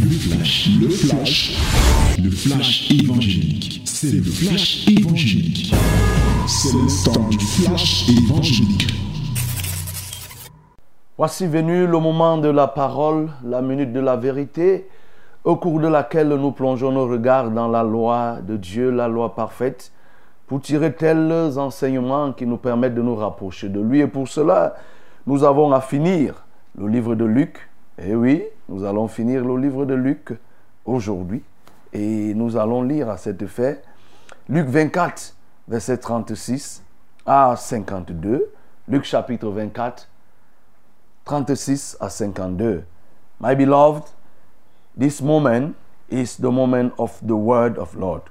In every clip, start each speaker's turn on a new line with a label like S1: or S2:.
S1: Le flash, le flash, le flash évangélique. C'est le flash évangélique. C'est le temps du flash évangélique.
S2: Voici venu le moment de la parole, la minute de la vérité, au cours de laquelle nous plongeons nos regards dans la loi de Dieu, la loi parfaite, pour tirer tels enseignements qui nous permettent de nous rapprocher de lui. Et pour cela, nous avons à finir le livre de Luc. Et oui, nous allons finir le livre de Luc aujourd'hui. Et nous allons lire à cet effet Luc 24, verset 36 à 52. Luc chapitre 24, 36 à 52. My beloved, this moment is the moment of the word of Lord.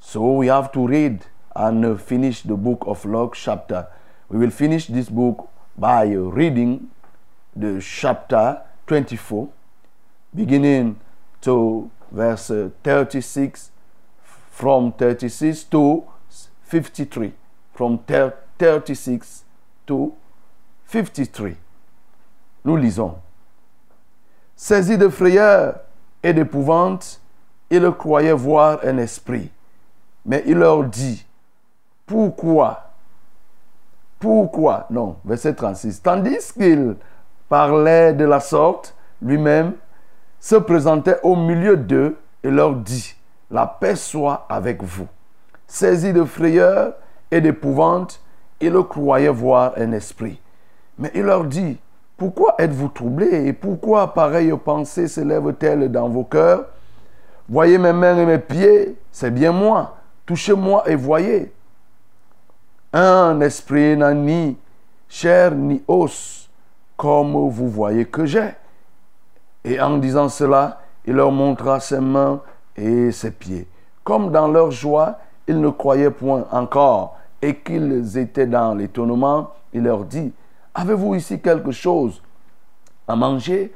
S2: So we have to read and finish the book of Luke chapter. We will finish this book by reading the chapter 24, beginning to verse 36, from 36 to 53. From 36 to 53. Nous lisons. Saisi de frayeur et d'épouvante, il croyait voir un esprit. Mais il leur dit, pourquoi? Pourquoi? Non, verset 36. Tandis qu'il parlait de la sorte, lui-même se présentait au milieu d'eux et leur dit, la paix soit avec vous. Saisi de frayeur et d'épouvante, il croyait voir un esprit. Mais il leur dit, pourquoi êtes-vous troublés et pourquoi pareille pensée s'élève-t-elle dans vos cœurs? Voyez mes mains et mes pieds, c'est bien moi. Touchez-moi et voyez. Un esprit n'a ni chair ni os, comme vous voyez que j'ai. Et en disant cela, il leur montra ses mains et ses pieds. Comme dans leur joie, ils ne croyaient point encore et qu'ils étaient dans l'étonnement, il leur dit, Avez-vous ici quelque chose à manger?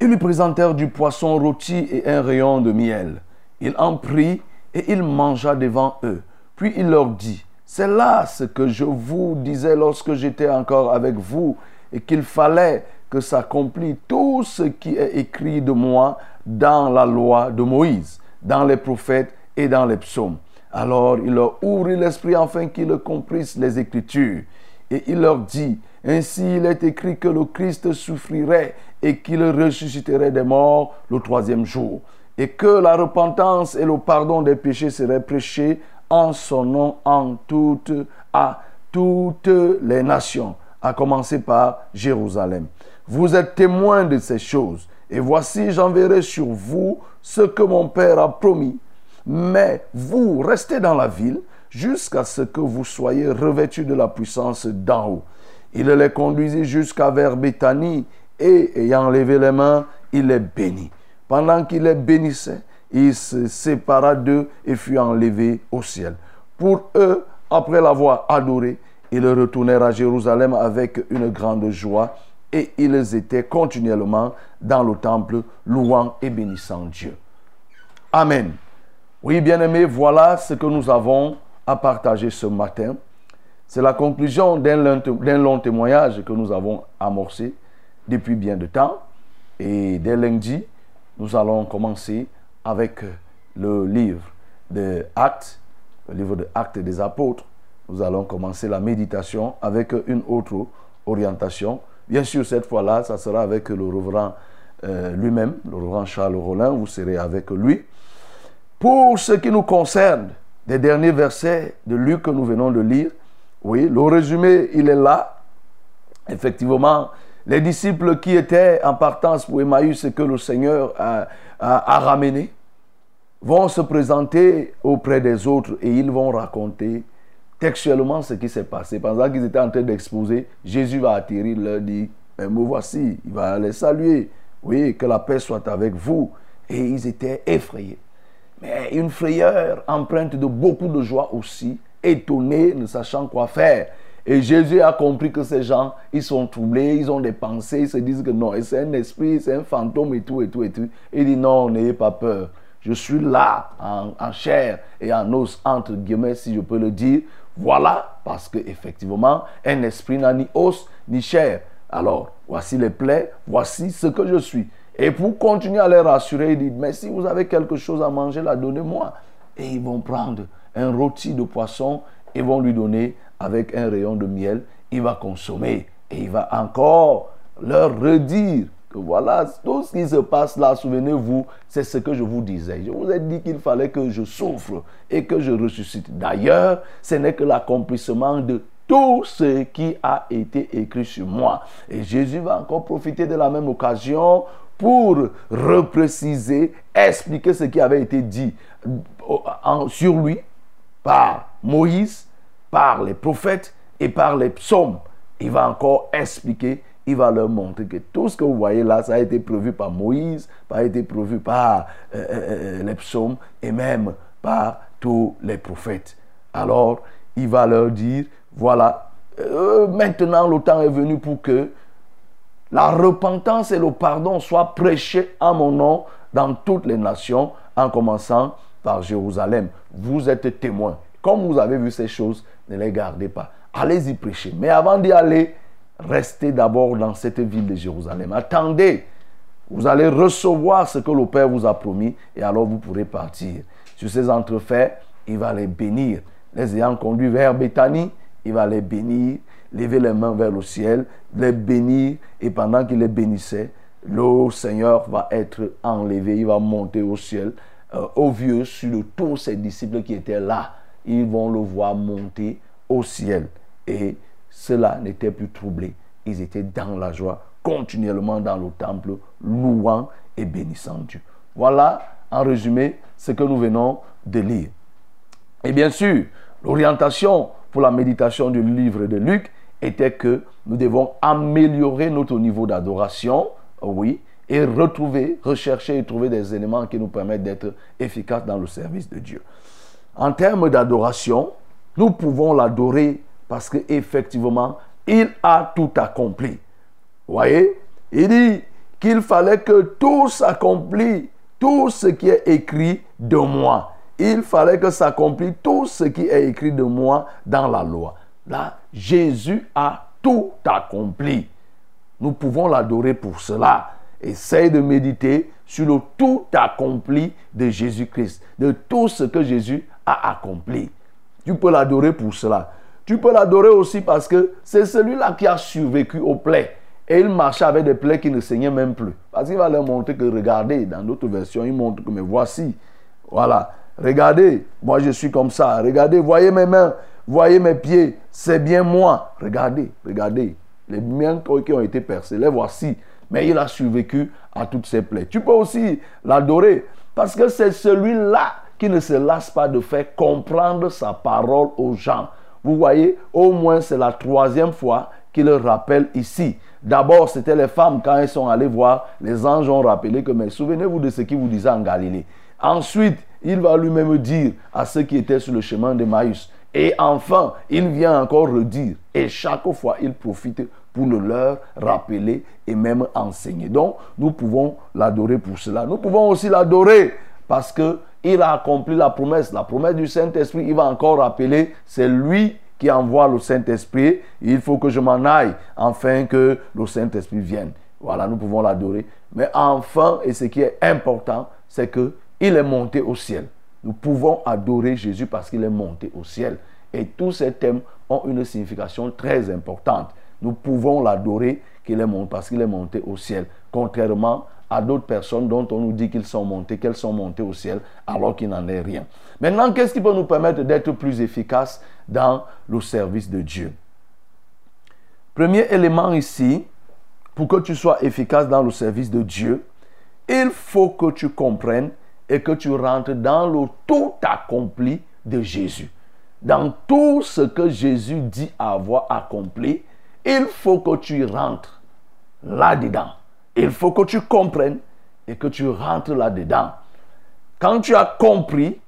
S2: Ils lui présentèrent du poisson rôti et un rayon de miel. Il en prit et il mangea devant eux. Puis il leur dit, c'est là ce que je vous disais lorsque j'étais encore avec vous, et qu'il fallait que s'accomplisse tout ce qui est écrit de moi dans la loi de Moïse, dans les prophètes et dans les psaumes. Alors il leur ouvrit l'esprit afin qu'ils comprissent les Écritures. Et il leur dit, ainsi il est écrit que le Christ souffrirait et qu'il ressusciterait des morts le troisième jour, et que la repentance et le pardon des péchés seraient prêchés en son nom en toutes, à toutes les nations, à commencer par Jérusalem. Vous êtes témoins de ces choses, et voici j'enverrai sur vous ce que mon Père a promis. Mais vous restez dans la ville jusqu'à ce que vous soyez revêtus de la puissance d'en haut. Il les conduisit jusqu'à vers Béthanie et ayant levé les mains, il les bénit. Pendant qu'il les bénissait, il se sépara d'eux et fut enlevé au ciel. Pour eux, après l'avoir adoré, ils retournèrent à Jérusalem avec une grande joie et ils étaient continuellement dans le temple louant et bénissant Dieu. Amen. Oui, bien-aimés, voilà ce que nous avons à partager ce matin. C'est la conclusion d'un long témoignage que nous avons amorcé depuis bien de temps. Et dès lundi, nous allons commencer avec le livre de Actes, le livre de Actes des Apôtres. Nous allons commencer la méditation avec une autre orientation. Bien sûr, cette fois-là, ça sera avec le reverend euh, lui-même, le reverend Charles Rollin. Vous serez avec lui. Pour ce qui nous concerne, des derniers versets de Luc que nous venons de lire, oui, le résumé, il est là. Effectivement, les disciples qui étaient en partance pour Emmaüs et que le Seigneur a, a, ramené vont se présenter auprès des autres et ils vont raconter textuellement ce qui s'est passé. Pendant qu'ils étaient en train d'exposer, Jésus va atterrir, leur dit, mais me voici, il va les saluer. Oui, que la paix soit avec vous. Et ils étaient effrayés. Mais une frayeur empreinte de beaucoup de joie aussi étonnés, ne sachant quoi faire. Et Jésus a compris que ces gens, ils sont troublés, ils ont des pensées, ils se disent que non, c'est un esprit, c'est un fantôme et tout, et tout, et tout. Il dit non, n'ayez pas peur. Je suis là, en, chair et en os, entre guillemets, si je peux le dire. Voilà, parce que effectivement, un esprit n'a ni os ni chair. Alors, voici les plaies, voici ce que je suis. Et pour continuer à les rassurer, il dit, mais si vous avez quelque chose à manger, la donnez-moi. Et ils vont prendre un rôti de poisson et vont lui donner avec un rayon de miel. Il va consommer et il va encore leur redire voilà, tout ce qui se passe là, souvenez-vous, c'est ce que je vous disais. Je vous ai dit qu'il fallait que je souffre et que je ressuscite. D'ailleurs, ce n'est que l'accomplissement de tout ce qui a été écrit sur moi. Et Jésus va encore profiter de la même occasion pour repréciser, expliquer ce qui avait été dit euh, sur lui par Moïse, par les prophètes et par les psaumes. Il va encore expliquer, il va leur montrer que tout ce que vous voyez là, ça a été prévu par Moïse, ça a été prévu par euh, euh, les psaumes et même par tous les prophètes. Alors, il va leur dire, voilà, euh, maintenant le temps est venu pour que la repentance et le pardon soient prêchés à mon nom dans toutes les nations, en commençant par Jérusalem. Vous êtes témoins. Comme vous avez vu ces choses, ne les gardez pas. Allez-y prêcher. Mais avant d'y aller, restez d'abord dans cette ville de Jérusalem. Attendez. Vous allez recevoir ce que le Père vous a promis et alors vous pourrez partir. Sur ces entrefaits, il va les bénir. Les ayant conduits vers Béthanie, il va les bénir, lever les mains vers le ciel, les bénir, et pendant qu'il les bénissait, le Seigneur va être enlevé, il va monter au ciel. Euh, au vieux sur tous ses disciples qui étaient là, ils vont le voir monter au ciel. Et cela n'était plus troublé. Ils étaient dans la joie, continuellement dans le temple, louant et bénissant Dieu. Voilà, en résumé, ce que nous venons de lire. Et bien sûr, l'orientation pour la méditation du livre de Luc était que nous devons améliorer notre niveau d'adoration, oui, et retrouver, rechercher et trouver des éléments qui nous permettent d'être efficaces dans le service de Dieu. En termes d'adoration, nous pouvons l'adorer parce qu'effectivement, il a tout accompli. Voyez? Il dit qu'il fallait que tout s'accomplisse, tout ce qui est écrit de moi il fallait que s'accomplisse tout ce qui est écrit de moi dans la loi. Là, Jésus a tout accompli. Nous pouvons l'adorer pour cela. Essaye de méditer sur le tout accompli de Jésus-Christ, de tout ce que Jésus a accompli. Tu peux l'adorer pour cela. Tu peux l'adorer aussi parce que c'est celui-là qui a survécu aux plaies. Et il marchait avec des plaies qui ne saignaient même plus. Parce qu'il va leur montrer que, regardez, dans d'autres versions, il montre que, mais voici, voilà, Regardez, moi je suis comme ça. Regardez, voyez mes mains, voyez mes pieds. C'est bien moi. Regardez, regardez. Les miens qui ont été percés, les voici. Mais il a survécu à toutes ces plaies. Tu peux aussi l'adorer parce que c'est celui-là qui ne se lasse pas de faire comprendre sa parole aux gens. Vous voyez, au moins c'est la troisième fois qu'il le rappelle ici. D'abord, c'était les femmes quand elles sont allées voir, les anges ont rappelé que, mais souvenez-vous de ce qu'il vous disait en Galilée. Ensuite, il va lui-même dire à ceux qui étaient sur le chemin de Maïs. Et enfin, il vient encore redire. Et chaque fois, il profite pour le leur rappeler et même enseigner. Donc, nous pouvons l'adorer pour cela. Nous pouvons aussi l'adorer parce que il a accompli la promesse. La promesse du Saint-Esprit, il va encore rappeler, c'est lui qui envoie le Saint-Esprit. Il faut que je m'en aille afin que le Saint-Esprit vienne. Voilà, nous pouvons l'adorer. Mais enfin, et ce qui est important, c'est que il est monté au ciel. Nous pouvons adorer Jésus parce qu'il est monté au ciel. Et tous ces thèmes ont une signification très importante. Nous pouvons l'adorer qu'il parce qu'il est monté au ciel. Contrairement à d'autres personnes dont on nous dit qu'ils sont montés, qu'elles sont montées au ciel, alors qu'il n'en est rien. Maintenant, qu'est-ce qui peut nous permettre d'être plus efficaces dans le service de Dieu? Premier élément ici, pour que tu sois efficace dans le service de Dieu, il faut que tu comprennes et que tu rentres dans le tout accompli de Jésus. Dans tout ce que Jésus dit avoir accompli, il faut que tu rentres là-dedans. Il faut que tu comprennes et que tu rentres là-dedans. Quand tu as compris,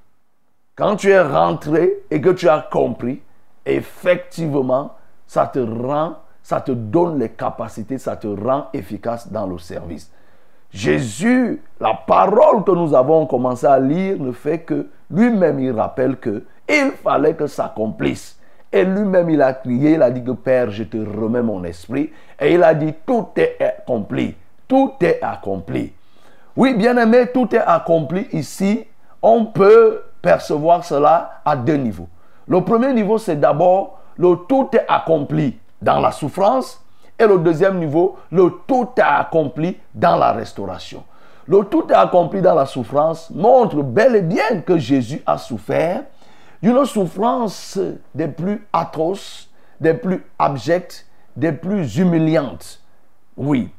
S2: quand tu es rentré et que tu as compris, effectivement, ça te rend, ça te donne les capacités, ça te rend efficace dans le service. Jésus, la parole que nous avons commencé à lire ne fait que lui-même il rappelle que il fallait que s'accomplisse. Et lui-même il a crié, il a dit que Père, je te remets mon esprit. Et il a dit tout est accompli. Tout est accompli. Oui, bien aimé, tout est accompli ici. On peut percevoir cela à deux niveaux. Le premier niveau, c'est d'abord le tout est accompli dans la souffrance. Et le deuxième niveau, le tout est accompli dans la restauration. Le tout est accompli dans la souffrance montre bel et bien que Jésus a souffert d'une souffrance des plus atroces, des plus abjectes, des plus humiliantes. Oui.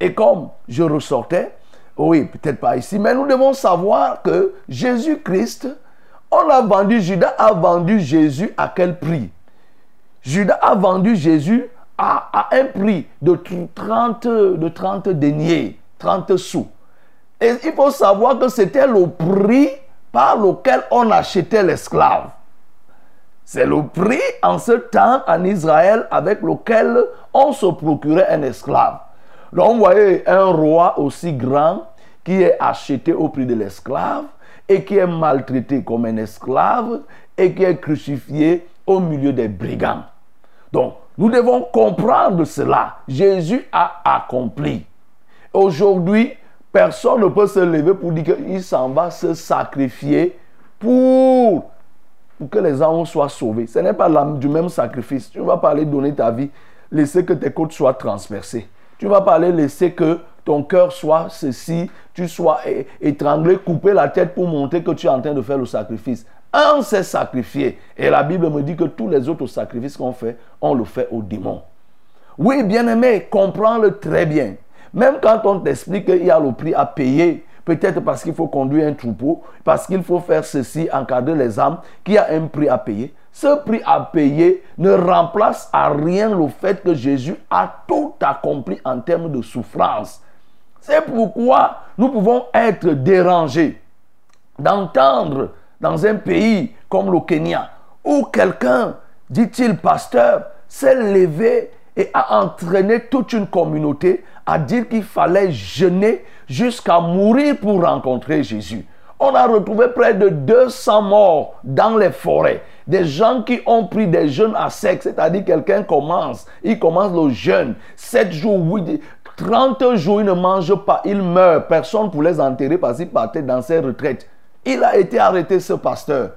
S2: Et comme je ressortais, oui, peut-être pas ici, mais nous devons savoir que Jésus-Christ, on a vendu, Judas a vendu Jésus à quel prix? Judas a vendu Jésus à, un prix de 30, de 30 deniers, 30 sous. Et il faut savoir que c'était le prix par lequel on achetait l'esclave. C'est le prix en ce temps en Israël avec lequel on se procurait un esclave. Donc vous voyez un roi aussi grand qui est acheté au prix de l'esclave et qui est maltraité comme un esclave et qui est crucifié au milieu des brigands. Donc, nous devons comprendre cela. Jésus a accompli. Aujourd'hui, personne ne peut se lever pour dire qu'il s'en va se sacrifier pour, que les hommes soient sauvés. Ce n'est pas du même sacrifice. Tu ne vas pas aller donner ta vie, laisser que tes côtes soient transpercées. Tu ne vas pas aller laisser que ton cœur soit ceci, tu sois étranglé, couper la tête pour montrer que tu es en train de faire le sacrifice. Un s'est sacrifié. Et la Bible me dit que tous les autres sacrifices qu'on fait, on le fait au démon. Oui, bien-aimé, comprends-le très bien. Même quand on t'explique qu'il y a le prix à payer, peut-être parce qu'il faut conduire un troupeau, parce qu'il faut faire ceci, encadrer les âmes, qu'il y a un prix à payer. Ce prix à payer ne remplace à rien le fait que Jésus a tout accompli en termes de souffrance. C'est pourquoi nous pouvons être dérangés d'entendre dans un pays comme le Kenya, où quelqu'un, dit-il pasteur, s'est levé et a entraîné toute une communauté à dire qu'il fallait jeûner jusqu'à mourir pour rencontrer Jésus. On a retrouvé près de 200 morts dans les forêts. Des gens qui ont pris des jeûnes à sec, c'est-à-dire quelqu'un commence, il commence le jeûne, 7 jours, 8, 30 jours, il ne mange pas, il meurt. Personne pour les enterrer parce qu'il partait dans ses retraites. Il a été arrêté, ce pasteur.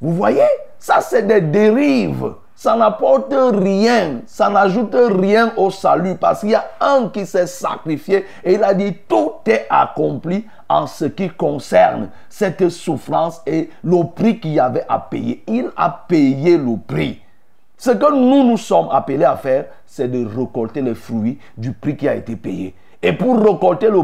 S2: Vous voyez, ça c'est des dérives. Ça n'apporte rien, ça n'ajoute rien au salut parce qu'il y a un qui s'est sacrifié et il a dit tout est accompli en ce qui concerne cette souffrance et le prix qu'il y avait à payer. Il a payé le prix. Ce que nous nous sommes appelés à faire, c'est de récolter les fruits du prix qui a été payé. Et pour récolter le,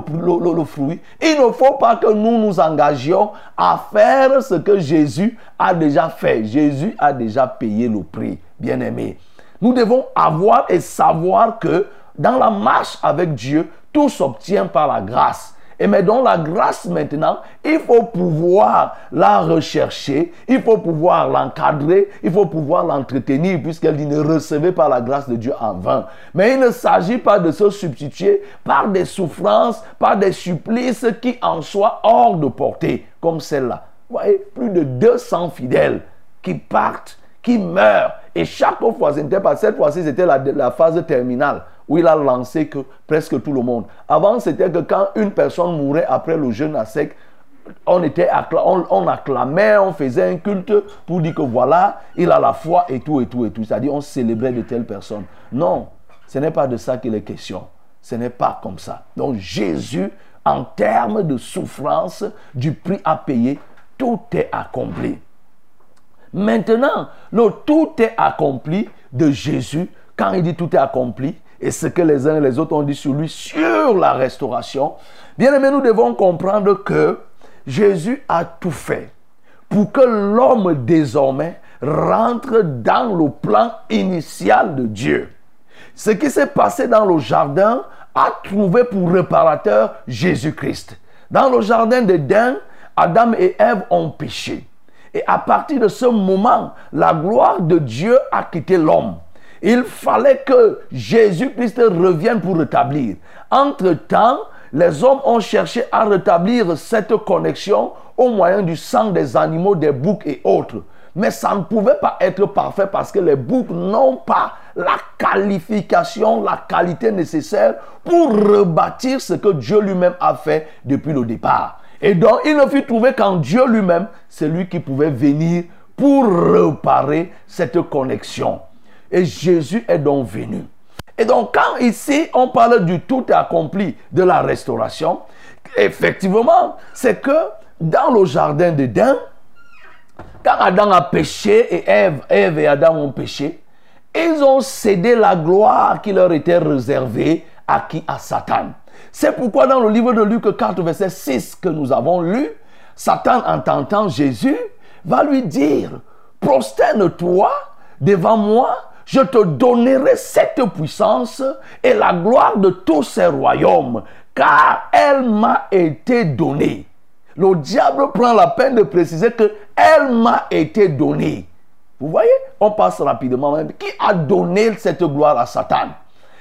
S2: le, fruit, il ne faut pas que nous nous engagions à faire ce que Jésus a déjà fait. Jésus a déjà payé le prix, bien aimé. Nous devons avoir et savoir que dans la marche avec Dieu, tout s'obtient par la grâce. Et mais dans la grâce maintenant, il faut pouvoir la rechercher, il faut pouvoir l'encadrer, il faut pouvoir l'entretenir, puisqu'elle dit ne recevez pas la grâce de Dieu en vain. Mais il ne s'agit pas de se substituer par des souffrances, par des supplices qui en soient hors de portée, comme celle-là. Vous voyez, plus de 200 fidèles qui partent, qui meurent. Et chaque fois, cette fois-ci, c'était la, phase terminale où il a lancé que presque tout le monde. Avant, c'était que quand une personne mourait après le jeûne à sec, on, était on, acclamait, on faisait un culte pour dire que voilà, il a la foi et tout, et tout, et tout. C'est-à-dire, on célébrait de telles personnes. Non, ce n'est pas de ça qu'il est question. Ce n'est pas comme ça. Donc, Jésus, en termes de souffrance, du prix à payer, tout est accompli. Maintenant, le tout est accompli de Jésus. Quand il dit tout est accompli, et ce que les uns et les autres ont dit sur lui, sur la restauration, bien aimé, nous devons comprendre que Jésus a tout fait pour que l'homme désormais rentre dans le plan initial de Dieu. Ce qui s'est passé dans le jardin a trouvé pour réparateur Jésus-Christ. Dans le jardin d'Éden, Adam et Ève ont péché. Et à partir de ce moment, la gloire de Dieu a quitté l'homme. Il fallait que Jésus-Christ revienne pour rétablir. Entre-temps, les hommes ont cherché à rétablir cette connexion au moyen du sang des animaux, des boucs et autres. Mais ça ne pouvait pas être parfait parce que les boucs n'ont pas la qualification, la qualité nécessaire pour rebâtir ce que Dieu lui-même a fait depuis le départ. Et donc, il ne fut trouvé qu'en Dieu lui-même, c'est lui qui pouvait venir pour réparer cette connexion. Et Jésus est donc venu. Et donc, quand ici, on parle du tout accompli de la restauration, effectivement, c'est que dans le jardin d'Éden, quand Adam a péché et Ève, Ève et Adam ont péché, ils ont cédé la gloire qui leur était réservée à qui? À Satan. C'est pourquoi dans le livre de Luc 4, verset 6 que nous avons lu, Satan, en tentant Jésus, va lui dire, prosterne-toi devant moi, je te donnerai cette puissance et la gloire de tous ces royaumes, car elle m'a été donnée. Le diable prend la peine de préciser que elle m'a été donnée. Vous voyez, on passe rapidement. Qui a donné cette gloire à Satan?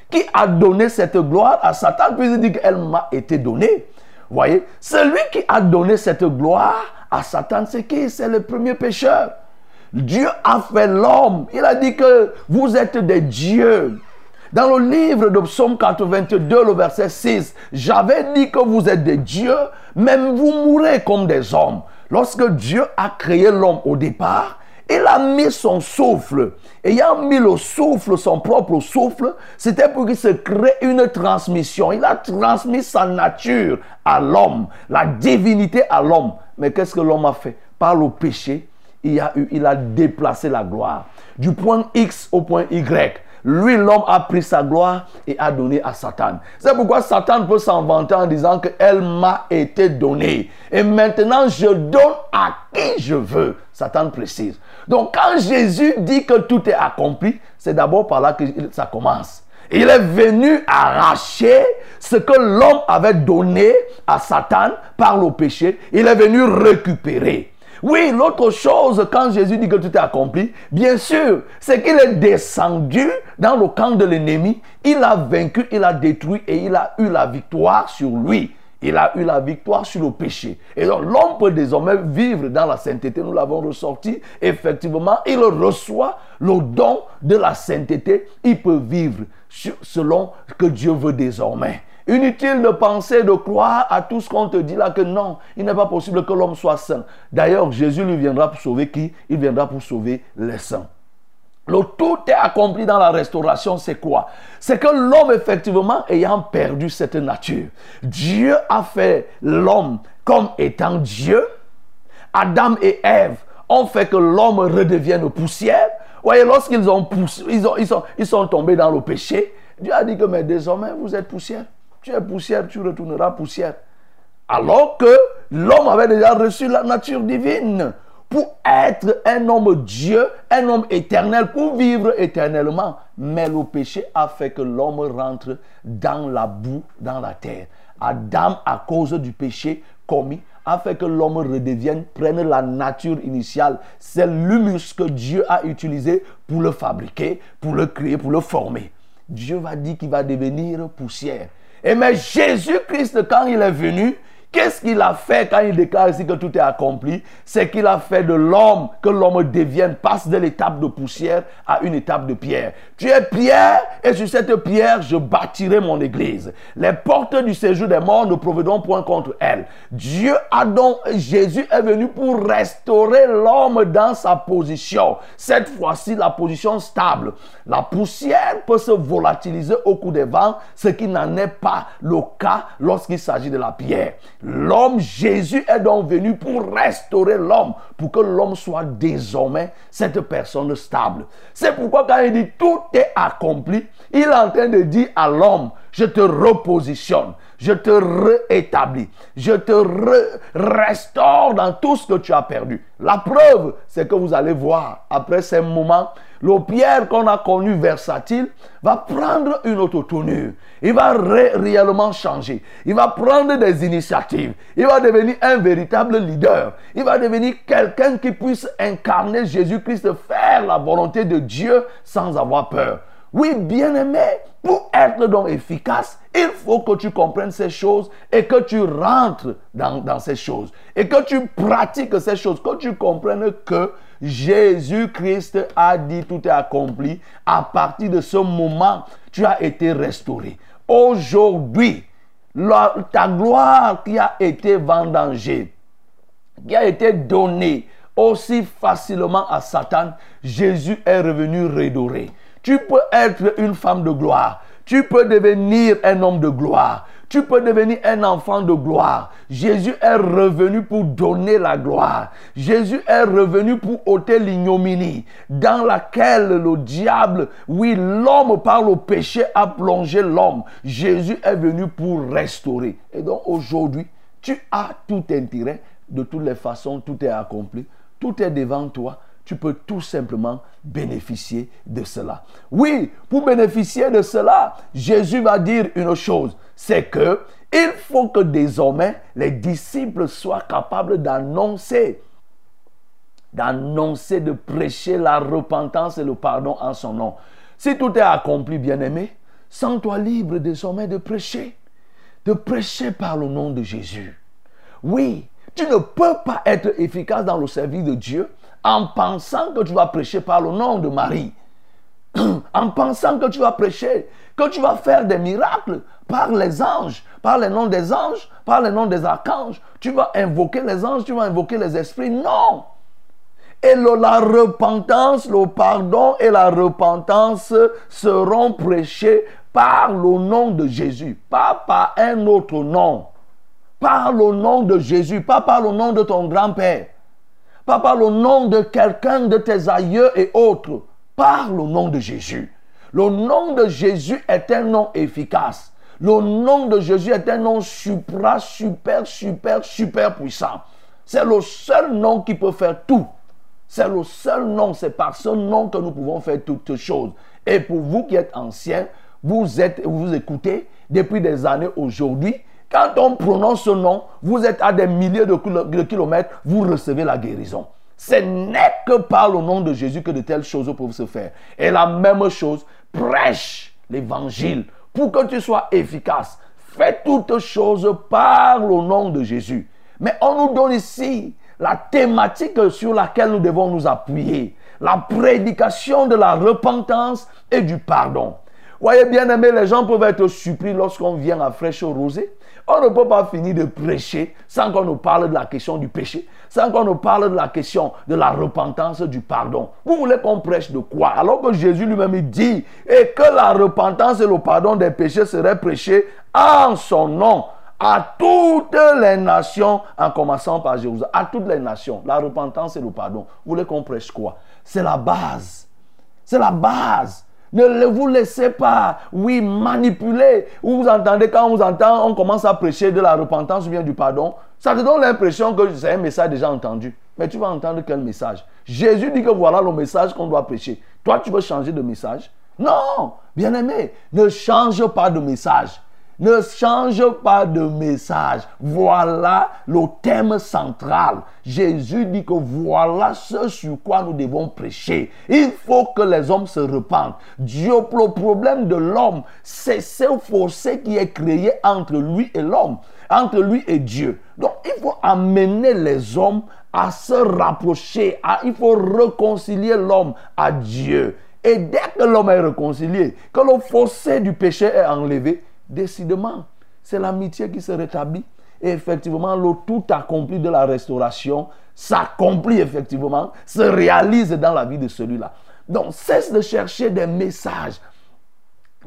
S2: Qui a donné cette gloire à Satan Puis dit qu'elle m'a été donnée. Voyez, celui qui a donné cette gloire à Satan, c'est qui? C'est le premier pécheur. Dieu a fait l'homme. Il a dit que vous êtes des dieux. Dans le livre de Psaume 82, le verset 6, j'avais dit que vous êtes des dieux, même vous mourrez comme des hommes. Lorsque Dieu a créé l'homme au départ, il a mis son souffle. Ayant mis le souffle, son propre souffle, c'était pour qu'il se crée une transmission. Il a transmis sa nature à l'homme, la divinité à l'homme. Mais qu'est-ce que l'homme a fait? Par le péché, il a, il a déplacé la gloire. Du point X au point Y. Lui, l'homme, a pris sa gloire et a donné à Satan. C'est pourquoi Satan peut s'en vanter en disant qu'elle m'a été donnée. Et maintenant, je donne à qui je veux. Satan précise. Donc, quand Jésus dit que tout est accompli, c'est d'abord par là que ça commence. Il est venu arracher ce que l'homme avait donné à Satan par le péché. Il est venu récupérer. Oui, l'autre chose, quand Jésus dit que tout est accompli, bien sûr, c'est qu'il est descendu dans le camp de l'ennemi, il a vaincu, il a détruit et il a eu la victoire sur lui. Il a eu la victoire sur le péché. Et donc l'homme peut désormais vivre dans la sainteté. Nous l'avons ressorti. Effectivement, il reçoit le don de la sainteté. Il peut vivre selon ce que Dieu veut désormais. Inutile de penser, de croire à tout ce qu'on te dit là que non, il n'est pas possible que l'homme soit saint. D'ailleurs, Jésus lui viendra pour sauver qui? Il viendra pour sauver les saints. Le tout est accompli dans la restauration, c'est quoi? C'est que l'homme, effectivement, ayant perdu cette nature, Dieu a fait l'homme comme étant Dieu. Adam et Ève ont fait que l'homme redevienne poussière. Voyez, lorsqu'ils ont ils, ont, ils, sont, ils sont tombés dans le péché, Dieu a dit que mais désormais vous êtes poussière. Tu es poussière, tu retourneras poussière. Alors que l'homme avait déjà reçu la nature divine pour être un homme Dieu, un homme éternel, pour vivre éternellement. Mais le péché a fait que l'homme rentre dans la boue, dans la terre. Adam, à cause du péché commis, a fait que l'homme redevienne, prenne la nature initiale. C'est l'humus que Dieu a utilisé pour le fabriquer, pour le créer, pour le former. Dieu va dire qu'il va devenir poussière. Et mais Jésus-Christ, quand il est venu, Qu'est-ce qu'il a fait quand il déclare ici que tout est accompli? C'est qu'il a fait de l'homme que l'homme devienne, passe de l'étape de poussière à une étape de pierre. Tu es pierre et sur cette pierre, je bâtirai mon église. Les portes du séjour des morts ne proviendront point contre elle. Dieu a donc, Jésus est venu pour restaurer l'homme dans sa position. Cette fois-ci, la position stable. La poussière peut se volatiliser au coup des vents, ce qui n'en est pas le cas lorsqu'il s'agit de la pierre. L'homme, Jésus est donc venu pour restaurer l'homme, pour que l'homme soit désormais cette personne stable. C'est pourquoi quand il dit tout est accompli, il est en train de dire à l'homme, je te repositionne, je te réétablis, je te restaure dans tout ce que tu as perdu. La preuve, c'est que vous allez voir, après ces moments, le Pierre qu'on a connu versatile va prendre une autre tournure. Il va réellement changer. Il va prendre des initiatives. Il va devenir un véritable leader. Il va devenir quelqu'un qui puisse incarner Jésus-Christ, faire la volonté de Dieu sans avoir peur. Oui, bien-aimé, pour être donc efficace, il faut que tu comprennes ces choses et que tu rentres dans, dans ces choses. Et que tu pratiques ces choses, que tu comprennes que Jésus-Christ a dit tout est accompli. À partir de ce moment, tu as été restauré. Aujourd'hui, ta gloire qui a été vendangée, qui a été donnée aussi facilement à Satan, Jésus est revenu redoré. Tu peux être une femme de gloire. Tu peux devenir un homme de gloire. Tu peux devenir un enfant de gloire. Jésus est revenu pour donner la gloire. Jésus est revenu pour ôter l'ignominie dans laquelle le diable, oui, l'homme par le péché a plongé l'homme. Jésus est venu pour restaurer. Et donc aujourd'hui, tu as tout intérêt. De toutes les façons, tout est accompli. Tout est devant toi tu peux tout simplement bénéficier de cela. Oui, pour bénéficier de cela, Jésus va dire une chose, c'est que il faut que désormais les disciples soient capables d'annoncer, d'annoncer, de prêcher la repentance et le pardon en son nom. Si tout est accompli, bien-aimé, sens-toi libre désormais de prêcher, de prêcher par le nom de Jésus. Oui, tu ne peux pas être efficace dans le service de Dieu en pensant que tu vas prêcher par le nom de Marie, en pensant que tu vas prêcher, que tu vas faire des miracles par les anges, par les noms des anges, par les noms des archanges. Tu vas invoquer les anges, tu vas invoquer les esprits. Non. Et la repentance, le pardon et la repentance seront prêchés par le nom de Jésus, pas par un autre nom. Par le nom de Jésus, pas par le nom de ton grand-père pas par le nom de quelqu'un de tes aïeux et autres, par le nom de Jésus. Le nom de Jésus est un nom efficace. Le nom de Jésus est un nom supra, super, super, super puissant. C'est le seul nom qui peut faire tout. C'est le seul nom, c'est par ce nom que nous pouvons faire toutes choses. Et pour vous qui êtes anciens, vous êtes, vous écoutez depuis des années aujourd'hui, quand on prononce ce nom, vous êtes à des milliers de kilomètres, vous recevez la guérison. Ce n'est que par le nom de Jésus que de telles choses peuvent se faire. Et la même chose, prêche l'évangile pour que tu sois efficace. Fais toutes choses par le nom de Jésus. Mais on nous donne ici la thématique sur laquelle nous devons nous appuyer. La prédication de la repentance et du pardon. Voyez bien aimé, les gens peuvent être surpris lorsqu'on vient à Fraîche Rosée on ne peut pas finir de prêcher sans qu'on nous parle de la question du péché, sans qu'on nous parle de la question de la repentance, du pardon. Vous voulez qu'on prêche de quoi? Alors que Jésus lui-même dit et que la repentance et le pardon des péchés seraient prêchés en son nom à toutes les nations, en commençant par Jérusalem, à toutes les nations, la repentance et le pardon. Vous voulez qu'on prêche quoi? C'est la base. C'est la base. Ne vous laissez pas, oui, manipuler. Vous entendez, quand on vous entend, on commence à prêcher de la repentance ou bien du pardon. Ça te donne l'impression que c'est un message déjà entendu. Mais tu vas entendre quel message Jésus dit que voilà le message qu'on doit prêcher. Toi, tu veux changer de message? Non, bien aimé, ne change pas de message. Ne change pas de message. Voilà le thème central. Jésus dit que voilà ce sur quoi nous devons prêcher. Il faut que les hommes se repentent. Dieu, le problème de l'homme, c'est ce fossé qui est créé entre lui et l'homme, entre lui et Dieu. Donc il faut amener les hommes à se rapprocher. il faut réconcilier l'homme à Dieu. Et dès que l'homme est réconcilié, que le fossé du péché est enlevé, décidément, c'est l'amitié qui se rétablit. Et effectivement, le tout accompli de la restauration s'accomplit effectivement, se réalise dans la vie de celui-là. Donc, cesse de chercher des messages.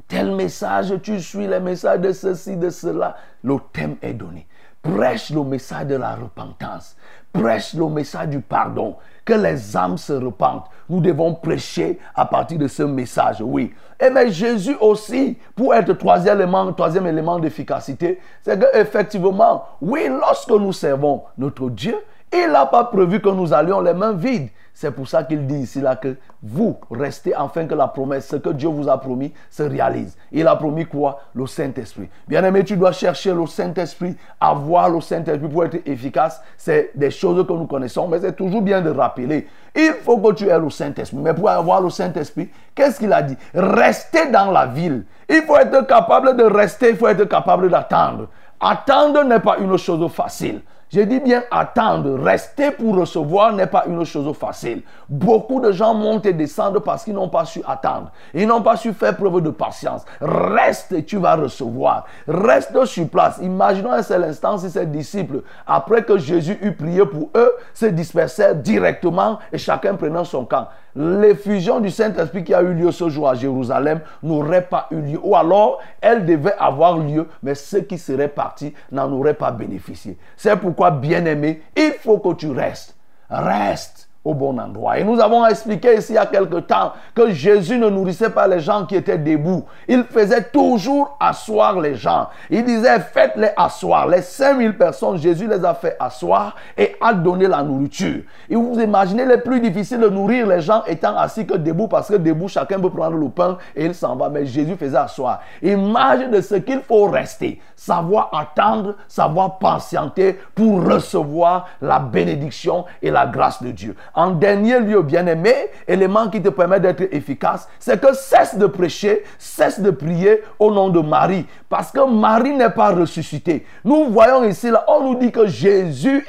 S2: Tel message, tu suis les messages de ceci, de cela. Le thème est donné. Prêche le message de la repentance. Prêche le message du pardon que les âmes se repentent. Nous devons prêcher à partir de ce message, oui. Et mais Jésus aussi, pour être troisième élément, troisième élément d'efficacité, c'est que effectivement, oui, lorsque nous servons notre Dieu, il n'a pas prévu que nous allions les mains vides. C'est pour ça qu'il dit ici là que vous restez afin que la promesse, ce que Dieu vous a promis, se réalise. Il a promis quoi? Le Saint-Esprit. Bien aimé, tu dois chercher le Saint-Esprit, avoir le Saint-Esprit pour être efficace. C'est des choses que nous connaissons, mais c'est toujours bien de rappeler. Il faut que tu aies le Saint-Esprit. Mais pour avoir le Saint-Esprit, qu'est-ce qu'il a dit? Rester dans la ville. Il faut être capable de rester, il faut être capable d'attendre. Attendre n'est pas une chose facile. Je dis bien attendre, rester pour recevoir n'est pas une chose facile. Beaucoup de gens montent et descendent parce qu'ils n'ont pas su attendre. Ils n'ont pas su faire preuve de patience. Reste et tu vas recevoir. Reste sur place. Imaginons un seul instant si ces disciples, après que Jésus eut prié pour eux, se dispersèrent directement et chacun prenant son camp l'effusion du Saint-Esprit qui a eu lieu ce jour à Jérusalem n'aurait pas eu lieu. Ou alors, elle devait avoir lieu, mais ceux qui seraient partis n'en auraient pas bénéficié. C'est pourquoi, bien-aimé, il faut que tu restes. Reste au bon endroit. Et nous avons expliqué ici il y a quelque temps que Jésus ne nourrissait pas les gens qui étaient debout. Il faisait toujours asseoir les gens. Il disait faites-les asseoir. Les 5000 personnes, Jésus les a fait asseoir et a donné la nourriture. Et vous imaginez les plus difficiles de nourrir les gens étant assis que debout parce que debout chacun peut prendre le pain et il s'en va. Mais Jésus faisait asseoir. Image de ce qu'il faut rester. Savoir attendre, savoir patienter pour recevoir la bénédiction et la grâce de Dieu. En dernier lieu, bien-aimé, élément qui te permet d'être efficace, c'est que cesse de prêcher, cesse de prier au nom de Marie. Parce que Marie n'est pas ressuscitée. Nous voyons ici, là, on nous dit que Jésus,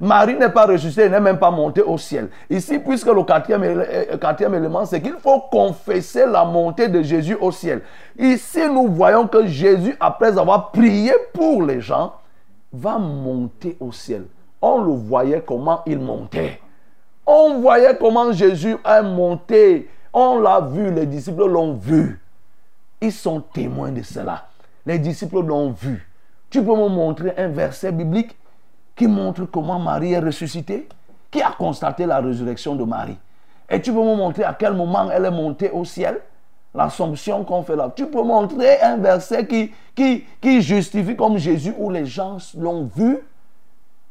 S2: Marie n'est pas ressuscitée, n'est même pas montée au ciel. Ici, puisque le quatrième, euh, quatrième élément, c'est qu'il faut confesser la montée de Jésus au ciel. Ici, nous voyons que Jésus, après avoir prié pour les gens, va monter au ciel. On le voyait comment il montait. On voyait comment Jésus a monté. On l'a vu, les disciples l'ont vu. Ils sont témoins de cela. Les disciples l'ont vu. Tu peux me montrer un verset biblique qui montre comment Marie est ressuscitée Qui a constaté la résurrection de Marie Et tu peux me montrer à quel moment elle est montée au ciel L'assomption qu'on fait là. Tu peux montrer un verset qui, qui, qui justifie comme Jésus où les gens l'ont vu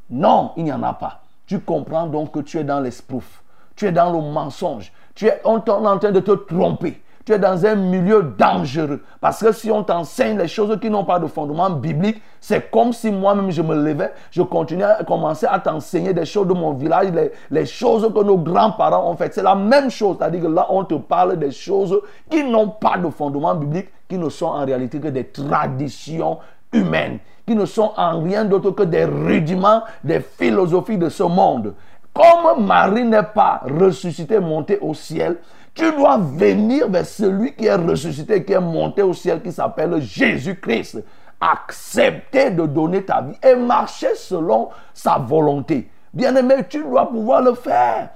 S2: Non, il n'y en a pas. Tu comprends donc que tu es dans l'esprouf. Tu es dans le mensonge. Tu es, on est en train de te tromper. Tu es dans un milieu dangereux. Parce que si on t'enseigne les choses qui n'ont pas de fondement biblique, c'est comme si moi-même je me levais, je continuais à commencer à t'enseigner des choses de mon village, les, les choses que nos grands-parents ont faites. C'est la même chose. C'est-à-dire que là, on te parle des choses qui n'ont pas de fondement biblique, qui ne sont en réalité que des traditions humaines qui ne sont en rien d'autre que des rudiments des philosophies de ce monde. Comme Marie n'est pas ressuscitée, montée au ciel, tu dois venir vers celui qui est ressuscité, qui est monté au ciel, qui s'appelle Jésus-Christ. Accepter de donner ta vie et marcher selon sa volonté. Bien-aimé, tu dois pouvoir le faire.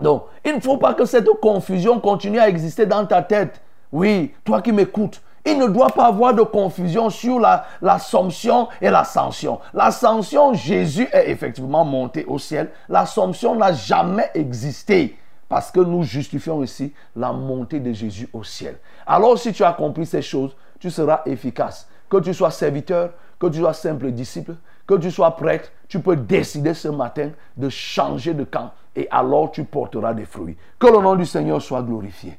S2: Donc, il ne faut pas que cette confusion continue à exister dans ta tête. Oui, toi qui m'écoutes, il ne doit pas avoir de confusion sur l'assomption et l'ascension. L'ascension, Jésus est effectivement monté au ciel. L'assomption n'a jamais existé. Parce que nous justifions ici la montée de Jésus au ciel. Alors si tu as compris ces choses, tu seras efficace. Que tu sois serviteur, que tu sois simple disciple, que tu sois prêtre, tu peux décider ce matin de changer de camp et alors tu porteras des fruits. Que le nom du Seigneur soit glorifié.